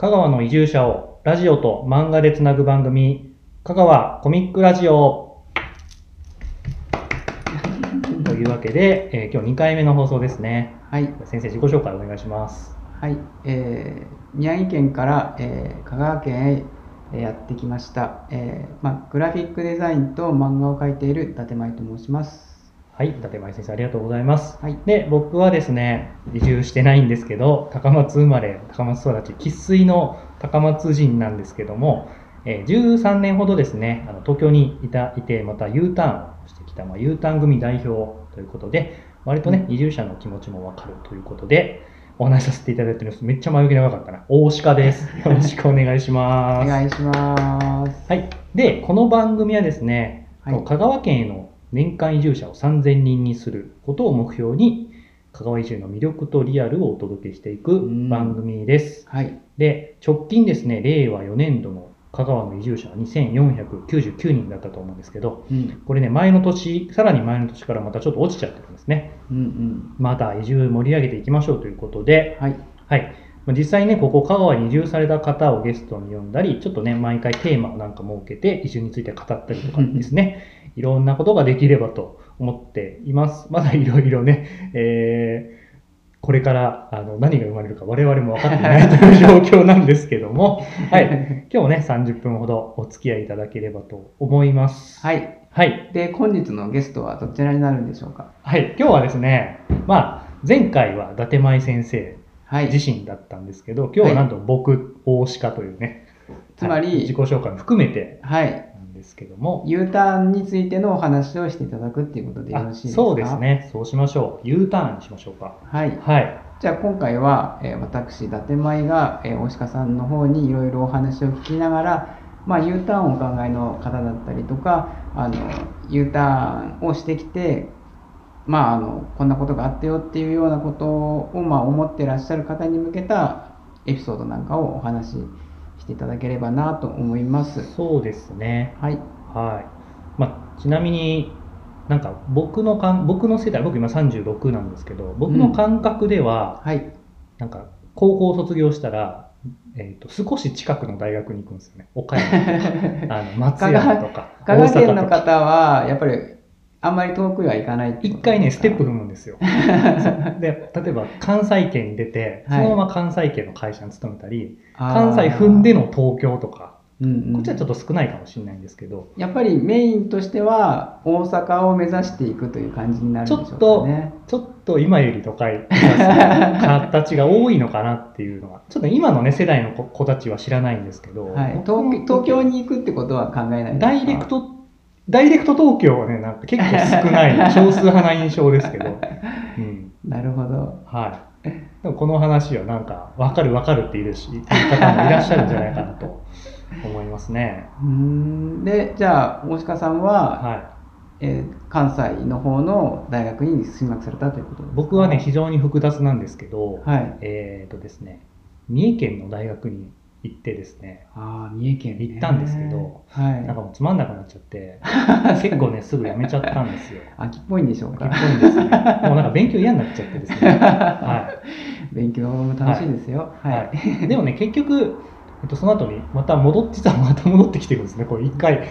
香川の移住者をラジオと漫画でつなぐ番組、香川コミックラジオ。というわけで、えー今日2回目の放送ですね。はい、先生、自己紹介お願いします。はい、えー宮城県から、えー香川県へえーやってきました、えーまあ、グラフィックデザインと漫画を描いている伊達舞と申します。はい、伊達舞先生、ありがとうございます。はい、で、僕はですね、移住してないんですけど、高松生まれ、高松育ち、生粋の高松人なんですけども、えー13年ほどですね、あの東京にいたいて、また U ターンをしてきた、まあ、U ターン組代表ということで、割とね、移住者の気持ちもわかるということで、お話しさせていただいております。めっちゃ前長かったな。大鹿です。よろしくお願いしおます。願いします。はい。で、この番組はですね、はい香川県への年間移住者を3000人にすることを目標に、香川移住の魅力とリアルをお届けしていくうん。番組です。はい、で、直近ですね、令和4年度の香川の移住者は2499人だったと思うんですけど、うん、これね、前の年、さらに前の年からまたちょっと落ちちゃってるんですね。うん、うん、また移住盛り上げていきましょうということで、はい、はい。まあ実際ね、ここ香川に移住された方をゲストに呼んだり、ちょっとね、毎回テーマをなんか設けて、移住について語ったりとかですね、いろんなことができればと思っています。まだいろいろね、えーこれからあの何が生まれるか我々も分かっていないという状況なんですけども、はい。今日もね、30分ほどお付き合いいただければと思います。はい。はい。で、本日のゲストはどちらになるんでしょうか？はい。今日はですね、まあ、前回は伊達舞先生はい、自身だったんですけど、今日はなんと僕、大鹿というね、つまりはい自己紹介も含めてはい、ですけども、U ターンについてのお話をしていただくっていうことでよろあしいですか？そうです。ね、そうしましょう。U ターンにしましょうか。はい。はい。じゃあ今回は、えー私伊達舞が、えー大鹿さんの方にいろいろお話を聞きながら、まあ、U ターンをお考えの方だったりとかあの U ターンをしてきて、まあ、あのこんなことがあったよっていうようなことを、まあ、思ってらっしゃる方に向けたエピソードなんかをお話ししていただければなと思います。そうですね。はい、はい。まあ、ちなみになんか僕のかん僕の世代、僕今36なんですけど、僕の感覚では、はい、なんか高校を卒業したら、えー、と少し近くの大学に行くんですよね。岡山とか、あの松山とか、香川県の。方はやっぱりあんまり遠くへは行かない一回ね、ステップ踏むんですよ。で、例えば関西圏に出て、そのまま関西圏の会社に勤めたり、関西踏んでの東京とか、うんうんこっちはちょっと少ないかもしれないんですけど、やっぱりメインとしては大阪を目指していくという感じになるんでしょうちょっとかね。ちょっと今より都会形が多いのかなっていうのが、ちょっと今のね、世代の子子たちは知らないんですけど、はい、東京に行くってことは考えないですかダイレクト、ダイレクト東京はね、なんか結構少ない、少数派な印象ですけど、うん、なるほど。はい。でもこの話はなんか、わかるわかるって言うし、言う方もいらっしゃるんじゃないかなと思いますね。うーんでじゃあ大鹿さんは、はえー関西の方の大学に進学されたということですい。か？僕はね、非常に複雑なんですけど、はい。えっ、とですね、三重県の大学に行ってですね、ああ三重県、ね、行ったんですけど、はい、なんかもうつまんなくなっちゃって、結構ね、すぐ辞めちゃったんですよ。秋っぽいんでしょうか秋っぽいんですね。もうなんか勉強嫌になっちゃってですね。は勉強も楽しいですよ。い。はい。はい、でもね、結局、えっと、その後にまた戻って、実はまた戻ってきてるんですね。これ一回、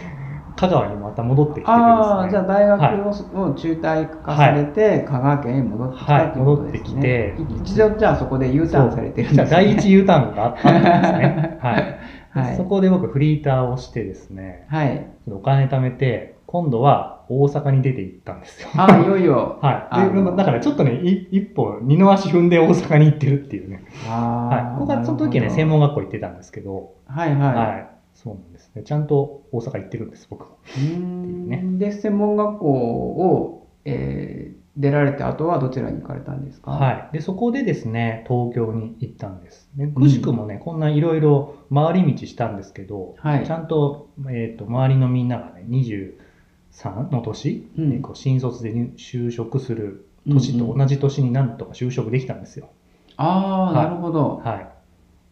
香川にまた戻ってきててですね。ああ、じゃあ大学はいを,、を中退化されて、香川県へ戻ってきたはいということですね。戻ってきて一度じゃあそこで U ターンされてるんですね。じゃあ第一 U ターンがあったんですね。はい。はいそこで僕フリーターをしてですね、はい。お金貯めて、今度は大阪に出て行ったんですよ。ああ、いよいよ。はい。だからちょっとね、い一歩、二の足踏んで大阪に行ってるっていうね。あはい。僕はその時ね、専門学校行ってたんですけど、はいはい。はい。そうなんですね。ちゃんと大阪行ってるんです、僕も。うーんねで、専門学校を、えー出られて、あとはどちらに行かれたんですか？はい。で、そこでですね、東京に行ったんです。でくしくもね、こんないろいろ回り道したんですけど、はいちゃんと、えっ、と、周りのみんながね、23の年、うんでこう新卒で入就職する年と同じ年になんとか就職できたんですよ。ああ、はいなるほど。はい。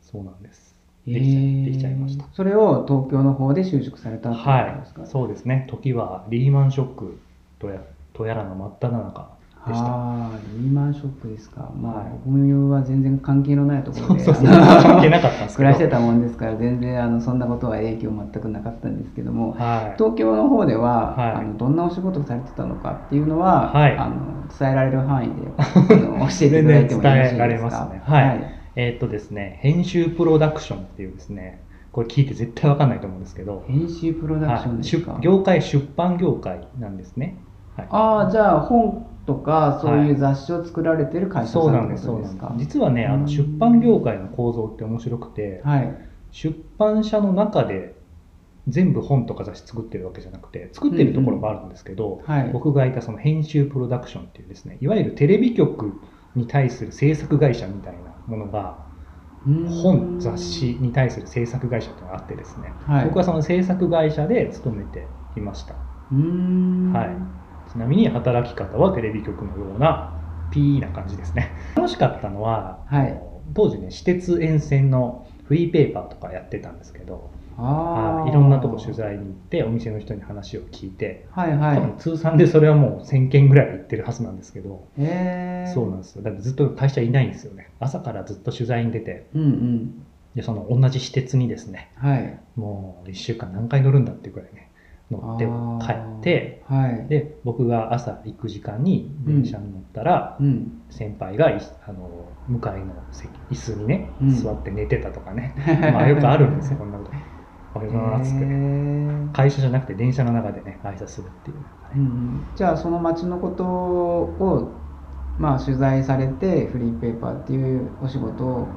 そうなんです。えできちゃーできちゃいました。それを東京の方で就職されたってことですか？はい。そうですね。時はリーマンショックとやとやらの真っ只中した。ああリーマンショックですか。まあ、はい僕は全然関係のないところでそうそうそう。関係なかったんですけど。暮らしてたもんですから全然あのそんなことは影響全くなかったんですけども、はい。東京の方では、はい。あのどんなお仕事をされてたのかっていうのは、はい。あの伝えられる範囲であの 教えていただいてもよろしい全然伝ですかえられますね。はいえーっとですね、編集プロダクションっていうですね、これ聞いて絶対わかんないと思うんですけど、編集プロダクションですか、はい出業界、出版業界なんですね。はい。ああじゃあ本とかそういう雑誌を作られてる会社さんってそうなんです、かそうなんです。実はね、あうん。の出版業界の構造って面白くて、はい。出版社の中で全部本とか雑誌作ってるわけじゃなくて、作ってるところもあるんですけど、はい。僕がいたその編集プロダクションっていうですね、いわゆるテレビ局に対する制作会社みたいなものが、本、雑誌に対する制作会社っていうのがあってですね、はい。僕はその制作会社で勤めていました。はい。ちなみに働き方はテレビ局のようなピーな感じですね。楽しかったのは、はい。当時ね、私鉄沿線のフリーペーパーとかやってたんですけど、あいいろんなとこ取材に行って、お店の人に話を聞いて、はいはい。多分通算でそれはもう1000件ぐらい行ってるはずなんですけど、そうなんですよ。だってずっと会社いないんですよね。朝からずっと取材に出て、うんうん。でその同じ私鉄にですね、はい。もう1週間何回乗るんだっていうくらいね、乗って帰って、はい。で僕が朝行く時間に電車に乗ったら、うん。先輩がいあの向かいの席椅子にね、うん。座って寝てたとかね。まあよくあるんですよこんなことおはようございますって会社じゃなくて電車の中でね挨拶するっていう、うんうん。じゃあその町のことをまあ取材されてフリーペーパーっていうお仕事を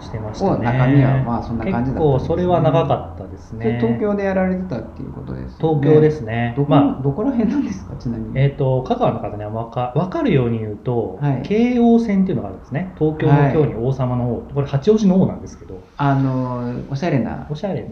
してましたね。中身はまあそんな感じだったね。結構それは長かったですね。東京でやられてたっていうことですよね。東京ですね。どこ,、まあどこら辺なんですか？ちなみに。えー、と香川の方には分か分かるように言うと、はい。京王線っていうのがあるんですね。東京の京に王様の王、これ八王子の王なんですけど。あのおしゃれな。おしゃれな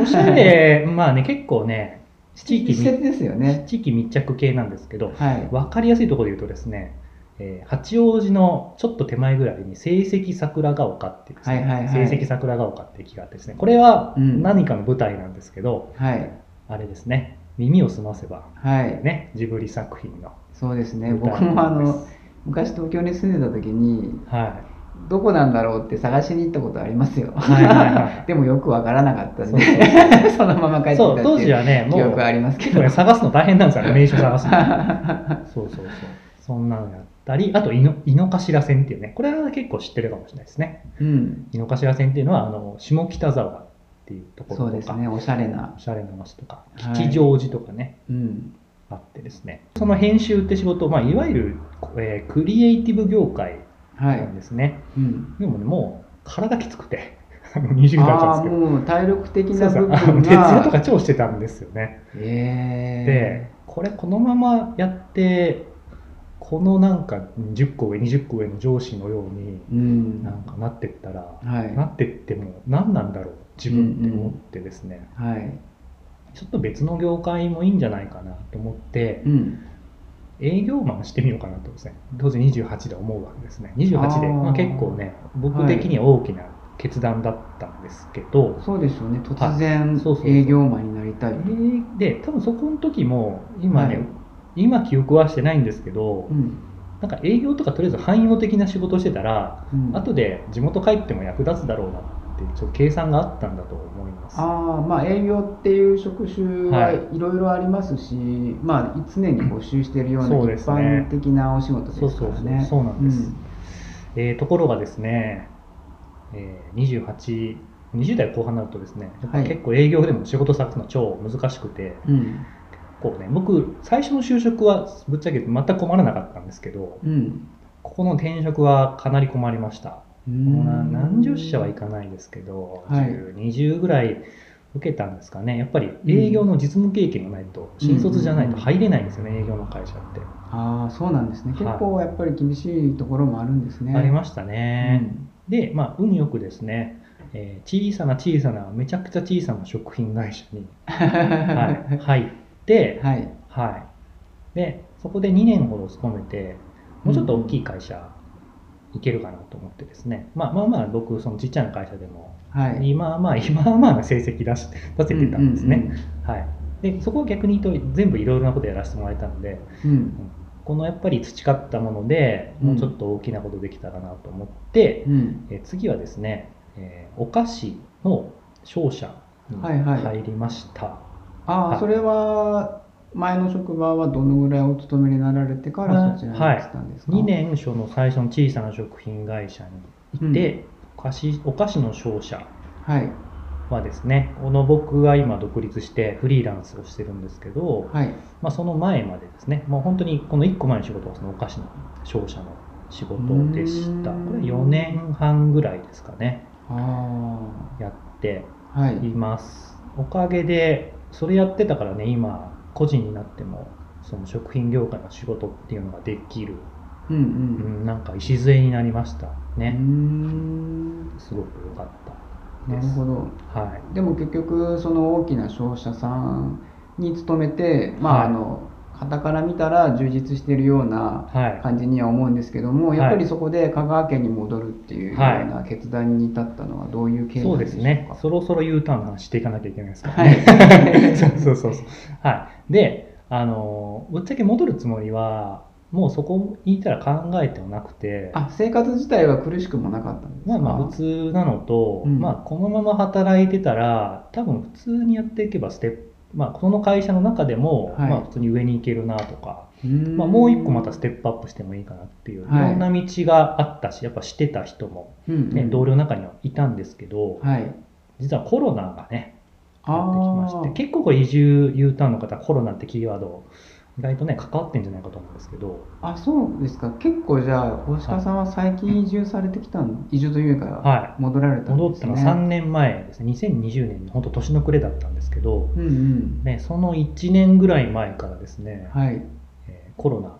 おしゃれ。まあね結構ね地域ですよね。地域密着系なんですけどはい。分かりやすいところで言うとですね、えー八王子のちょっと手前ぐらいに成績桜ヶ丘っていうですね、はいはいはい。成績桜ヶ丘って駅があってですねこれはうん。何かの舞台なんですけど、はい。あれですね耳を澄ませばはい。ねジブリ作品のそうですね。舞僕台もあの昔東京に住んでた時にはどこなんだろうって探しに行ったことありますよ、はいはいはい。でもよくわからなかったんそうで そのまま帰ってきたそう。って当時はねもう記憶ありますけど。探すの大変なんですよね 名所探すの。そうそうそう。そんなのやったりあと井の井の頭線っていうねこれは結構知ってるかもしれないですね。うん。井の頭線っていうのはあの下北沢っていうところとか。そうですねおしゃれな。おしゃれな街とかはい。吉祥寺とかね、うん。あってですね。その編集って仕事、まあ、いわゆる、えークリエイティブ業界はない。んですね、うん。でもねもう体きつくて あの20代だったんですけど。もう体力的な部分あの徹夜とかが超してたんですよね。えでこれこのままやってこのなんか10個上20個上の上司のようにうん。なんかなってったら、はい。なってっても何なんだろう自分って思ってですね、はい。ちょっと別の業界もいいんじゃないかなと思ってうん営業マンしてみようかなとですね。当時28で思うわけですね。28でまあ、結構ね僕的には大きな決断だったんですけど、そうでしょうね。突はい。然そうそうそう。営業マンになりたいえーで多分そこの時も今ね、はい。今記憶はしてないんですけど、うん。なんか営業とかとりあえず汎用的な仕事をしてたら、うん。後で地元帰っても役立つだろうなってちょっと計算があったんだと思います。ああまあ営業っていう職種ははい。いろいろありますし、まあ常に募集しているような一ですね。般的なお仕事ですそうからね。そうなんです、えーところがですね、えー28、20代後半になるとですね、結構営業でも仕事探すの超難しくて、うん。こうね、僕、最初の就職はぶっちゃけ全く困らなかったんですけど、うん。ここの転職はかなり困りました。うんもうな何十社はいかないですけど、はい10 20ぐらい受けたんですかね。やっぱり営業の実務経験がないと、新卒じゃないと入れないんですよね、営業の会社って。ああそうなんですね。はい結構やっぱり厳しいところもあるんですね。ありましたうね。んで、まあ、運よくですね、えー小さな小さな、めちゃくちゃ小さな食品会社に、はい、入って、はい。はい。で、そこで2年ほど勤めて、もうちょっと大きい会社、行けるかなと思ってですね、まあまあまあ、僕、そのちっちゃな会社でも、はい。今まあ、今まあな成績出し出せてたんですね。うんはい。で、そこを逆に言うと、全部いろいろなことやらせてもらえたので、うんうん。このやっぱり培ったものでうんもうちょっと大きなことできたらなと思って、うんえー次はですね、えーお菓子の商社にはいはい入りました。ああ、はいそれは前の職場はどのぐらいお勤めになられてからそちらに来たんですか、2年その最初の小さな食品会社にいて、お菓子お菓子の商社はい。はですねこの僕は今独立してフリーランスをしてるんですけど、はい。まあ、その前までですねもう本当にこの1個前の仕事はそのお菓子の商社の仕事でした。これ4年半ぐらいですかねあやってい。います。おかげでそれやってたからね今個人になってもその食品業界の仕事っていうのができる、うんうん。うん、なんか礎になりました。ね、ん。すごく良かった。なるほど。はい。でも結局その大きな商社さんに勤めてまあ、はい。あの傍から見たら充実しているようなはい感じには思うんですけども、はいやっぱりそこで香川県に戻るっていうようはいな決断に至ったのはどういう経緯でしょうか？ですね。そろそろ U ターンの話していかなきゃいけないですからはね。い そうそうそうそう。はい。で、あの、ぶっちゃけ戻るつもりは、もうそこにいたら考えてはなくて、あ生活自体は苦しくもなかったんですか？まあまあ普通なのと、うんまあこのまま働いてたら、多分普通にやっていけばステップ、まあこの会社の中でも、はい。まあ普通に上に行けるなとか、まあもう一個またステップアップしてもいいかなっていう、いはい。ろんな道があったし、やっぱしてた人も、うんうん。ね、同僚の中にはいたんですけど、はい。実はコロナがね、やってきまして結構移住 U ターンの方コロナってキーワード意外とね関わってんじゃないかと思うんですけど。あそうですか。結構じゃあ大鹿さんは最近移住されてきたん移住というかは戻られたん戻ったのですねは3年前ですね。2020年の本当年の暮れだったんですけど、うんうん。ね、その1年ぐらい前からですね、はい。えーコロナ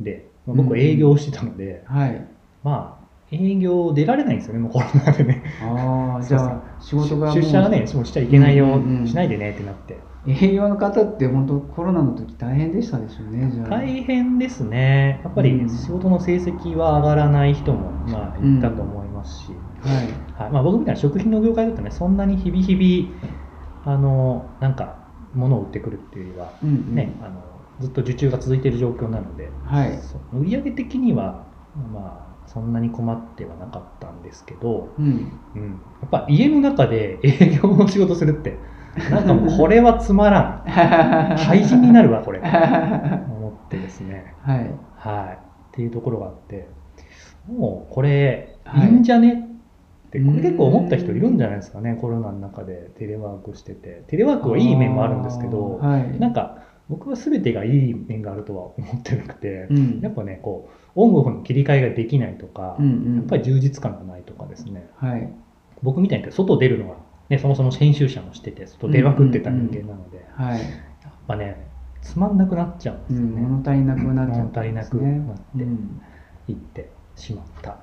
でまあ僕は営業をしてたので、はい。まあ営業出られないんですよねもうコロナでね。ああじゃあ 仕事が出社がねもうしちゃいけないよ、うんうんうん。しないでねってなって営業の方って本当コロナの時大変でしたでしょうねじゃあ。大変ですね、やっぱりうん。仕事の成績は上がらない人もまあうん。いたと思いますし、はい。はい。まあ、僕みたいな食品の業界だとね、そんなに日々日々、あのなんか物を売ってくるっていうよりは、うんうん。ねあのずっと受注が続いている状況なので、はい。売上的には、まあ、そんなに困ってはなかったんですけど、うん。うん、やっぱ家の中で営業の仕事するって、なんかこれはつまらん、廃人になるわ、これ。思ってですね。はい。はい。っていうところがあって、もうこれ、はい。いいんじゃね？って、これ結構思った人いるんじゃないですかね、コロナの中でテレワークしてて。テレワークはいい面もあるんですけど、はい。なんか僕は全てがいい面があるとは思ってなくて、うん。やっぱね、こう、オンオフの切り替えができないとか、うんうん。やっぱり充実感がないとかですね、はい。僕みたいに外出るのは、ね、そもそも編集者もしてて、外出まくってた人間なので、はい、やっぱね、つまんなくなっちゃうんうん、ですよね。物足りなくなっちゃ物った足りなくなってうん。行ってしまった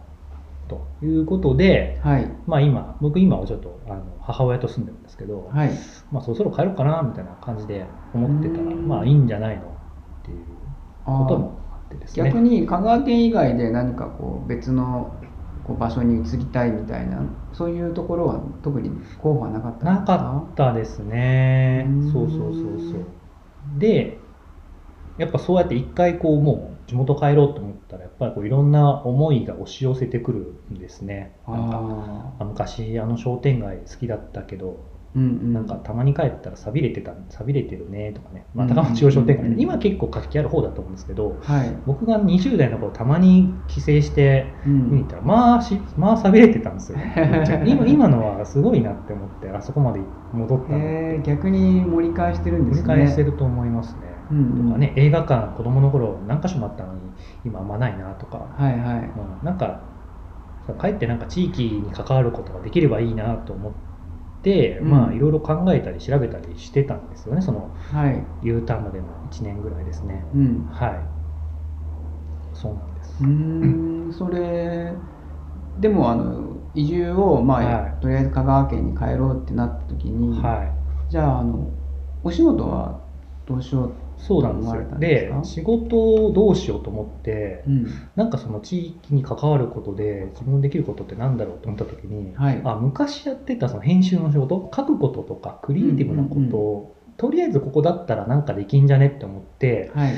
ということで、はい。まあ、今僕今はちょっとあの母親と住んでるんですけど、はい。まあ、そろそろ帰ろうかなみたいな感じで思ってたらうん。まあいいんじゃないのっていうこともあってですね。逆に香川県以外で何かこう別のこう場所に移りたいみたいなそういうところは特に候補はなかったんなですか？かったですね。うん。そうそうそうそう。でやっぱそうやって一回こうもう地元帰ろうと思ったらやっぱりこういろんな思いが押し寄せてくるんですね。なんか昔あの商店街好きだったけど、ーうんうん。なんかたまに帰ったら寂れてた寂れてるねとかね、まあ、うん高松中央商店街うんで今結構活気ある方だと思うんですけどはい、僕が20代の頃たまに帰省してう見に行んったらまあしまあ寂れてたんですよ。今今のはすごいなって思ってあそこまで戻ったのえー、逆に盛り返してるんですね。繰り返してると思いますね。うんうん。とかね映画館子供の頃何か所もあったのに今あんまないなとか、はいはい。うんなんかかえってなんか地域に関わることができればいいなと思って、うん。まあいろいろ考えたり調べたりしてたんですよね。そのはい。U ターンまでの1年ぐらいですね。うん。はい。そうなんです、うーんそれでもあの移住を、まあはい。とりあえず香川県に帰ろうってなった時に、はい。じゃああのお仕事はどうしようそうなんですよ。んで仕事をどうしようと思ってうん。なんかその地域に関わることで自分できることってなんだろうと思った時に、はい。あ昔やってたその編集の仕事書くこととかクリエイティブなことを、うんうんとりあえずここだったらなんかできんじゃねって思ってはい。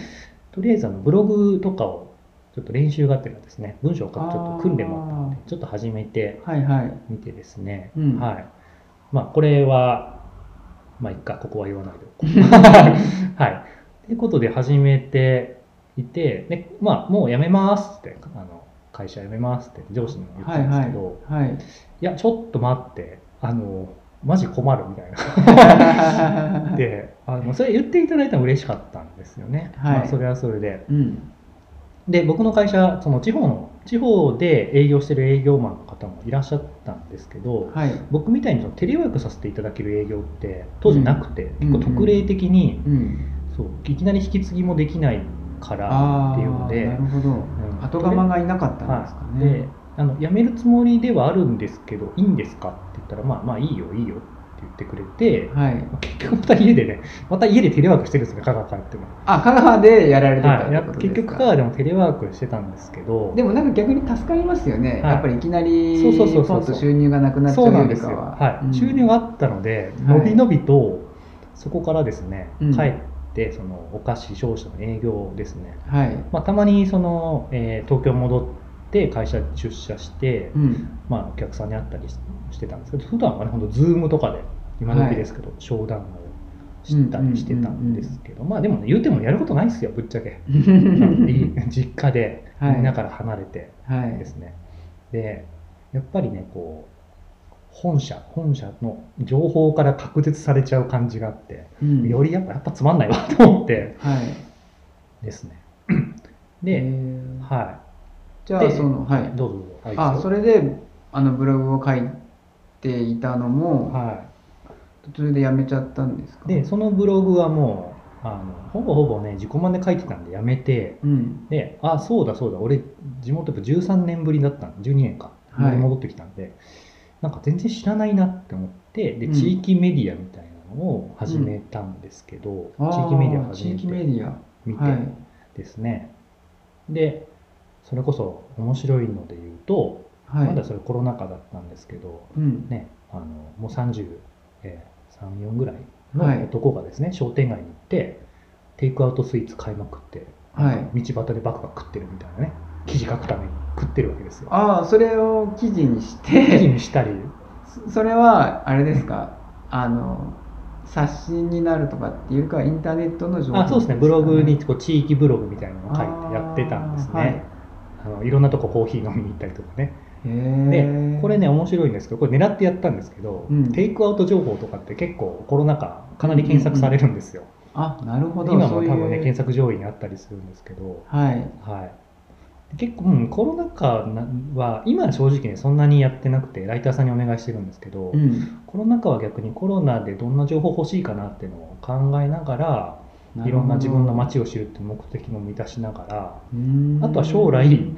ととりあえずあのブログとかをちょっと練習があってですね文章を書くちょっと訓練もあったのでちょっと始めてはいはい。みてですね、うん。はい。まあこれはまあいっかここは言わないでおこう はいということで始めていてでまあもう辞めますってあの会社辞めますって上司にも言ったはいはいんですけど、いはい。やちょっと待ってあのマジ困るみたいな であのそれ言っていただいたら嬉しかったんですよね、はいまあ、それはそれでうん。で僕の会社その地方の地方で営業してる営業マンの方もいらっしゃったんですけど、はい。僕みたいにそのテレワークさせていただける営業って当時なくて、うん結構特例的に、うん。そういきなり引き継ぎもできないからあっていうのであ、なるほど。うん。後釜がいなかったんですかはい、でね。あの辞めるつもりではあるんですけどいいんですかって言ったらまあまあいいよいいよって言ってくれて、はい。結局また家でねまた家でテレワークしてるんですよね香川帰っても、あ、香川でやられてたってことですか？結局香川でもテレワークしてたんですけどでもなんか逆に助かりますよね。はい。やっぱりいきなりそうそうそうそうポンと収入がなくなっちゃうそうなんですよ、よりかは。はい。うん。収入があったのではい。のびのびとそこからですね、うん。帰ってそのお菓子商社の営業ですね、はい。まあ、たまにその、えー東京戻って会社出社して、うん。まあ、お客さんに会ったりししてたんですけど普段はね本当ズームとかで今時ですけど、商談をしたりしてたんですけど、まあでもね言うてもやることないですよぶっちゃけい 実家ではいみんなから離れてはいで。すね、でやっぱりねこう本社本社の情報から隔絶されちゃう感じがあって、うん。よりやっぱやっぱつまんないわと思って。はい。ですね。え で、ー。はじゃあでそのはい。い。どうぞどうぞ。はいあ、それであのブログを書いていたのもは途中でやめちゃったんですか？いでそのブログはもうあのほぼほぼね自己満で書いてたんでやめてうん。であそうだそうだ俺地元やっぱ13年ぶりだったん12年か。はい。戻ってきたんで、なんか全然知らないなって思ってでうん地域メディアみたいなのを始めたんですけど、あー地域メディア始地域メめてディア。見てはい。ですね、でそれこそ面白いので言うと、はい。まだそれコロナ禍だったんですけどうん。ねあのもう30、えー、34ぐらいはいの男がですね、商店街に行ってテイクアウトスイーツ買いまくって、はい道端でバクバク食ってるみたいなね記事書くために食ってるわけですよ。ああ、それを記事にし記事て、にしたり。そそれはあれですか？あの冊子になるとかっていうかはインターネットの情報あそうですね。ブログにこう地域ブログみたいなのを書いてやってたんですね、はい。あのいろんなとこコーヒー飲みに行ったりとかね。でこれね面白いんですけどこれ狙ってやったんですけど、うん。テイクアウト情報とかって結構コロナ禍かなり検索されるんですよ、あ、なるほど。今も多分ね検索上位にあったりするんですけど。はい。はい結構、うん、コロナ禍なは今は正直ねそんなにやってなくてライターさんにお願いしてるんですけど、うん。コロナ禍は逆にコロナでどんな情報欲しいかなっていうのを考えながらいろんな自分の街を知るって目的も満たしながら、うんあとは将来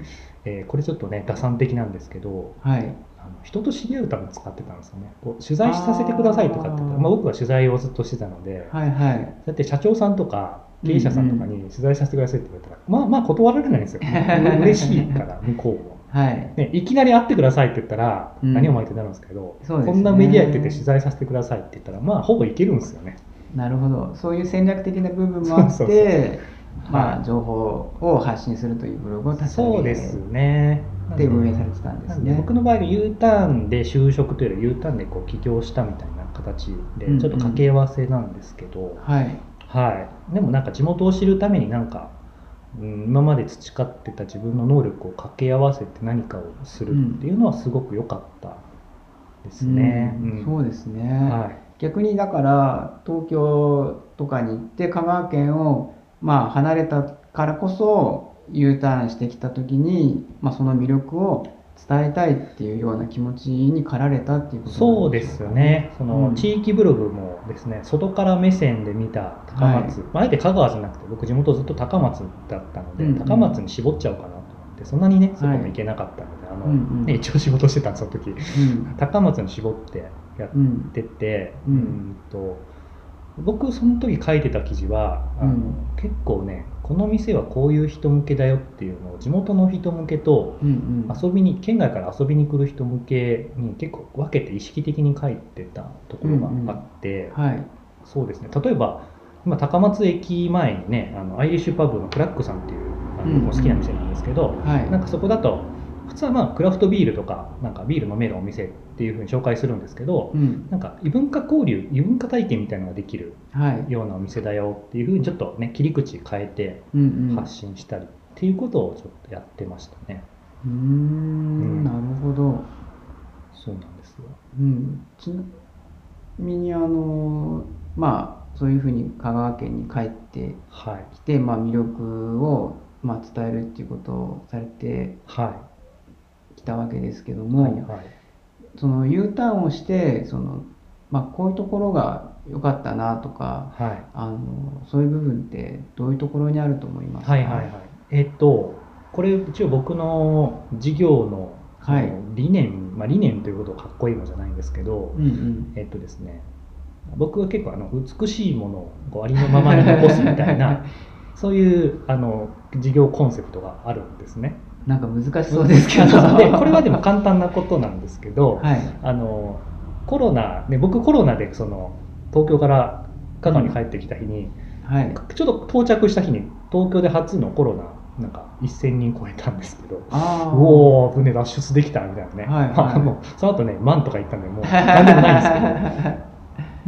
えーこれちょっとね打算的なんですけどはい。あの人と知り合うために使ってたんですよねこう取材させてくださいとかってまあ、僕は取材をずっとしてたので、はいはい。そうやって社長さんとか経営者さんとかに取材させてくださいって言われたら、まあまあ断られないんですよう 嬉しいから向こうも。はい。ね、いきなり会ってくださいって言ったら、うん何を巻いてなるんですけど、すねこんなメディアやってて取材させてくださいって言ったらまあほぼいけるんですよね。なるほど。そういう戦略的な部分もあっそうそうて、そうまあ、はい情報を発信するというブログを立ち上げそうですね。で運営されてたんですね。僕の場合は U ターンで就職というより U ターンでこう起業したみたいな形でうんうんちょっと掛け合わせなんですけど、はい。はい、でもなんか地元を知るためになんか、うん、今まで培ってた自分の能力を掛け合わせて何かをするっていうのはすごく良かったですね。うんうんそうですね。はい逆にだから東京とかに行って香川県をまあ離れたからこそ U ターンしてきた時に、まあ、その魅力を伝えたいっていうような気持ちに駆られたっていうことそうですよね、そのうん。地域ブログもですね、外から目線で見た高松、まああえて香川じゃなくて、僕、地元ずっと高松だったので、うんうん。高松に絞っちゃおうかなと思って、そんなにね、そこも行けなかったので、あのうんうん。ね、一応仕事してたんです、その時。うん。高松に絞ってやっうん。てて、うん。うんと僕、その時書いてた記事は、あのうん。結構ね、この店はこういう人向けだよっていうのを、地元の人向けと、うんうん。遊びに県外から遊びに来る人向けに結構分けて意識的に書いてたところがあって、はい。そうですね。例えば今高松駅前にねあのアイリッシュパブのクラックさんっていうあのうん僕好きな店なんですけど、はい。なんかそこだと普通はまあクラフトビールとかなんかビール飲めるお店っていうふうに紹介するんですけど、うん。なんか異文化交流異文化体験みたいなのができるはいようなお店だよっていうふうにちょっとね切り口変えて発信したりっていうことをちょっとやってましたね。うーうん。んなるほど。そうなんですよ。うん、ちなみにあのまあそういうふうに香川県に帰ってはい。きて、まあ、魅力を、まあ、伝えるっていうことをされてはきたわけですけどいも、はいはい。その U ターンをしてその、まあ、こういうところが良かったなとかはいあのそういう部分ってどういうところにあると思いますか？はいはいはい。えっと、これ一応僕の事業のはい理念、まあ理念ということをかっこいいのじゃないんですけど、うんうんえっとですね、僕は結構あの美しいものをありのままに残すみたいな、そういうあの事業コンセプトがあるんですね。なんか難しそうですけど。でこれはでも簡単なことなんですけど、はい。あのコロナ、ね、僕コロナでその東京から香川に帰ってきた日に、はい。ちょっと到着した日に東京で初のコロナなんか1000人超えたんですけどあー。うおー船脱出できたみたいなね、はいはい。ま あもうその後ね万とか行ったんでもう 何でもないんですけど。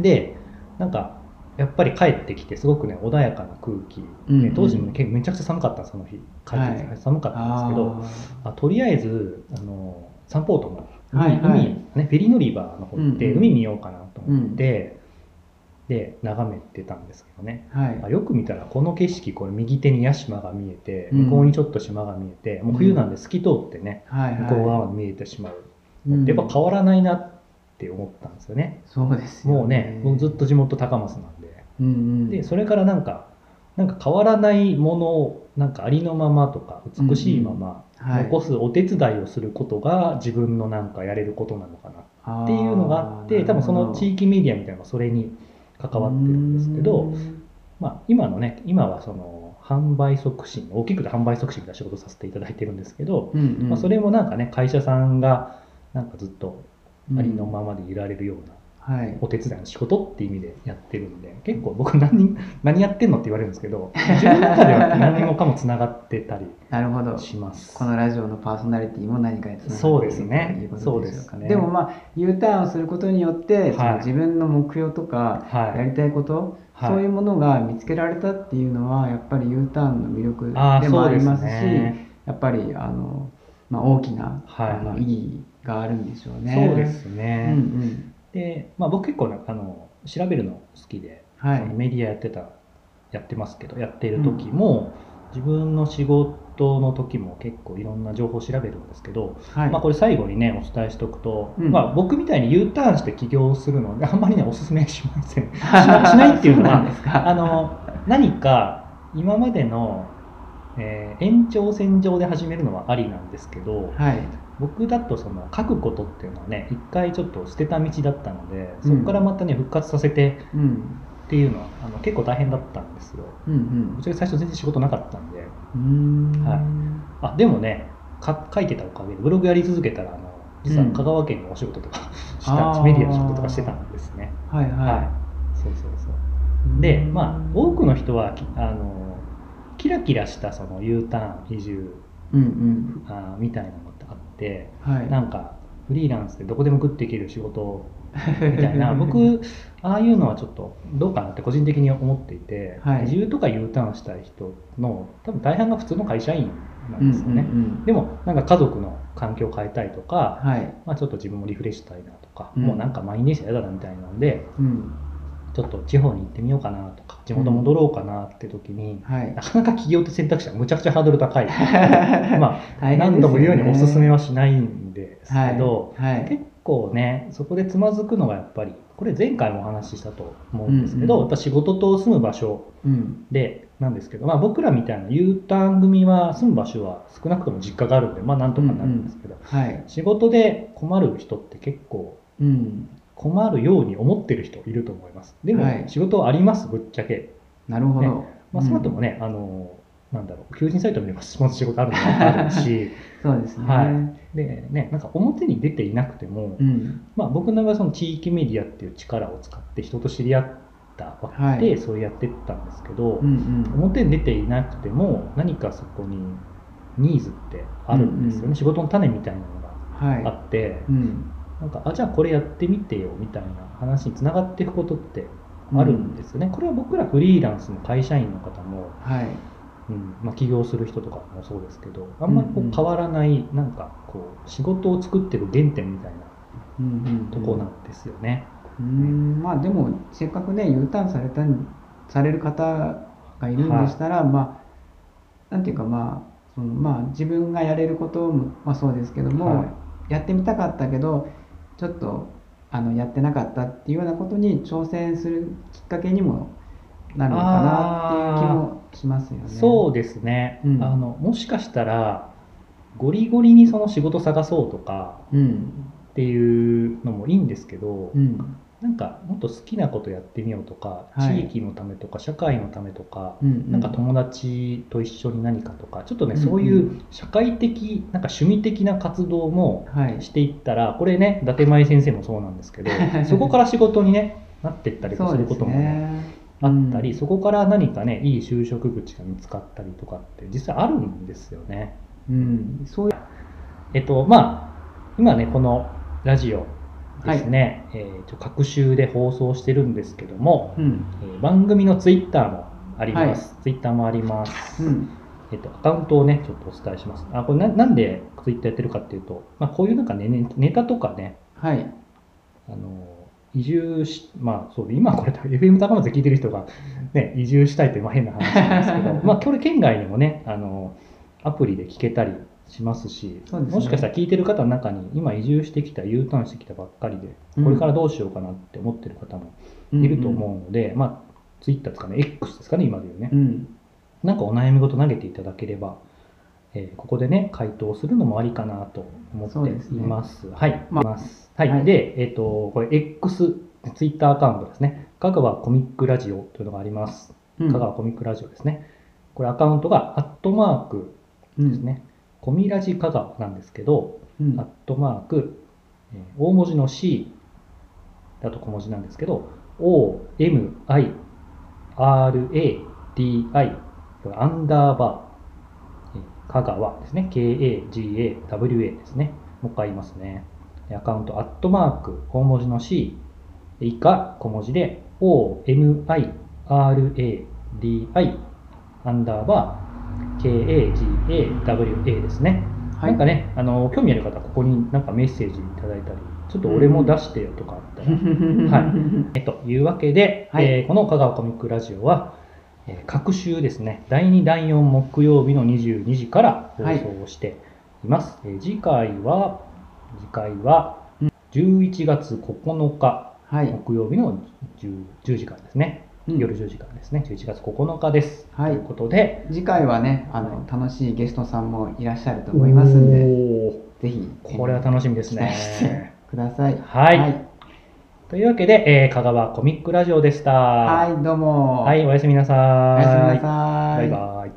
でなんかやっぱり帰ってきてすごくね穏やかな空気、ねうんうん。当時も、ね、結構めちゃくちゃ寒かったその日。帰ってきて、はい。寒かったんですけどあとりあえずあのサンポートの海,、はいはい。海ね、フェリー乗り場の方行って、うんうん。海見ようかなと思って、で眺めてたんですけどね。はい。あよく見たらこの景色これ右手に屋島が見えてうん。向こうにちょっと島が見えて、もう冬なんで透き通ってね、はいはい。向こう側まで見えてしまう、うん。やっぱ変わらないなって思ったんですよね、そうですよもうねもうずっと地元高松なんでうんうん。でそれからなんかなんか変わらないものをなんかありのままとか美しいままはい。残すお手伝いをすることが自分のなんかやれることなのかなっていうのがあって多分その地域メディアみたいなのがそれに関わってるんですけど、まあ、今のね今はその販売促進大きくて販売促進みたいな仕事をさせていただいてるんですけど、うんうん。まあ、それもなんかね会社さんがなんかずっとありのままでいられるようなはい。お手伝いの仕事っていう意味でやってるんで結構僕何何やってんのって言われるんですけど自分の中では何もかもつながってたり します。このラジオのパーソナリティも何かにつながっているそうですね。ということそうでしょうかね。でもまあ U ターンをすることによって、その自分の目標とかはい。やりたいこと、はい。そういうものが見つけられたっていうのはやっぱり U ターンの魅力でもありますしね。やっぱりあの、まあ、大きな、はい。あの意義があるんでしょうね。そうですうんね、うんで、まあ、僕結構なんかあの調べるの好きで、はい。メディアやってたやってますけどやっている時も、自分の仕事の時も結構いろんな情報を調べるんですけど、はい。まあ、これ最後にねお伝えしておくと、うん。まあ、僕みたいに U ターンして起業するので あんまりねおすすめしません。しなしないっていうのはですか？あの何か今までの、えー延長線上で始めるのはありなんですけど、はい僕だとその書くことっていうのはね一回ちょっと捨てた道だったのでそこからまたね復活させてうん。っていうのはあの結構大変だったんですよ。うんぶっち最初全然仕事なかったんで。うんうーん。はい。あでもねか書いてたおかげでブログやり続けたらあの実はうん。香川県にお仕事とか した、メディアの仕事とかしてたんですね。はいはい、はい。そうそうそう。でまあ多くの人はきあのキラキラしたその U ターン移住うんうん。あーみたいなのはい。なんかフリーランスでどこでも食っていける仕事みたいな。僕ああいうのはちょっとどうかなって個人的に思っていて、はい。移住とか U ターンしたい人の多分大半が普通の会社員なうんんですよね、うんうんでもなんか家族の環境を変えたいとか、はい。まあ、ちょっと自分もリフレッシュしたいなとか、うん。もうなんか満員電車嫌だなみたいなのでうんちょっと地方に行ってみようかなとか地元戻ろうかなって時に、はい。なかなか起業って選択肢はむちゃくちゃハードル高い。まあね。何度も言うようにおすすめはしないんですけど、はい。はい。結構ねそこでつまずくのがやっぱりこれ前回もお話ししたと思うんですけど、うんうん。やっぱ仕事と住む場所うん。でなんですけど、まあ、僕らみたいな U ターン組は住む場所は少なくとも実家があるんでまあなんとかなるんですけど、はい。仕事で困る人って結構うん困るように思ってる人いると思います。でも、はい。仕事はありますぶっちゃけ。なるほど、ね。まあ、その後もね、あのなんだろう求人サイト見れば仕事あるのがあるし。そうですね、はい。でねなんか表に出ていなくても、うん。まあ、僕の場合はその地域メディアっていう力を使って人と知り合ったわはい。けで、そうやってったんですけど、うんうん。表に出ていなくても何かそこにニーズってあるんですよね、うんうん。仕事の種みたいなのがあはって、いうんなんかあじゃあこれやってみてよみたいな話につながっていくことってあるんですよね、これは僕らフリーランスの会社員の方も、はい。うんまあ、起業する人とかもそうですけどあんまりこうんうんう変わらないなんかこう仕事を作ってる原点みたいなうんうんとこなんですよね。うん。まあでもせっかくね U ターンされたんされる方がいるんでしたら、まあなんていうかまあそのまあ自分がやれることも、まあ、そうですけども、はい。やってみたかったけどちょっとあのやってなかったっていうようなことに挑戦するきっかけにもなるのかなっていう気もしますよね。そうですね、うん。あのもしかしたらゴリゴリにその仕事探そうとかうん。っていうのもいいんですけど、うんなんかもっと好きなことやってみようとか、はい。地域のためとか社会のためとか、うんなんか友達と一緒に何かとかちょっとね、うんうん。そういう社会的なんか趣味的な活動もはい。していったらこれね伊達舞先生もそうなんですけど そこから仕事に、ね、なっていったりすることも、ねね。あったり、うん。そこから何かねいい就職口が見つかったりとかって実際あるんですよね。うん、そういうえっとまあ今ねこのラジオですね、えーちょ各週で放送してるんですけども、うん。えー番組のツイッターもあります、ツイッターもあります、うん。えっと、アカウントをねちょっとお伝えします。あこれななんでツイッターやってるかっていうと、まあ、こういうなんかねネネタとかねはい。あの移住し、まあそう、今これ FM 高松で聞いてる人が、ね、移住したいとい変な話なんですけど、まあこれ県外にもね、あの、アプリで聞けたりしますし、ねもしかしたら聞いてる方の中に、今移住してきた、U ターンしてきたばっかりで、うんこれからどうしようかなって思ってる方もいると思うので、まあ、ツイッターですかね、X ですかね、今で言うねう。んなんかお悩み事投げていただければ、えーここでね、回答するのもありかなと思っています。はい、まあ。はい、はいで、えっ、と、これ X、ツイッターアカウントですね。香川コミックラジオというのがあります。うん香川コミックラジオですね。これアカウントがアットマークですね。コミラジ香川なんですけど、うんアットマーク、えー大文字の C だと小文字なんですけど、O, M, I, R, A, D, I、アンダーバー、えー香川ですね。K, A, G, A, W, A ですね。もう一回言いますね。アカウント、アットマーク、大文字の C、以下、小文字で、O, M, I, R, A, D, I、アンダーバー、K, A, G, A, W, A ですね。はい。なんかね、あの興味ある方はここになんかメッセージいただいたり、ちょっと俺も出してよとかあったら、はい。えというわけで、はい。えーこの香川コミックラジオは、えー各週ですね、第2、第4木曜日の22時から放送をしています。えー次回は、次回は11月9日はい。木曜日の 10, 10時からですね、うん夜10時からですね、11月9日です。はいということで、次回はねあの楽しいゲストさんもいらっしゃると思いますんでぜひこれは楽しみですね。くださいはいはい、というわけで、えー香川コミックラジオでした。はいどうもはい、おやすみなさい。おやすみなさいバイバイ。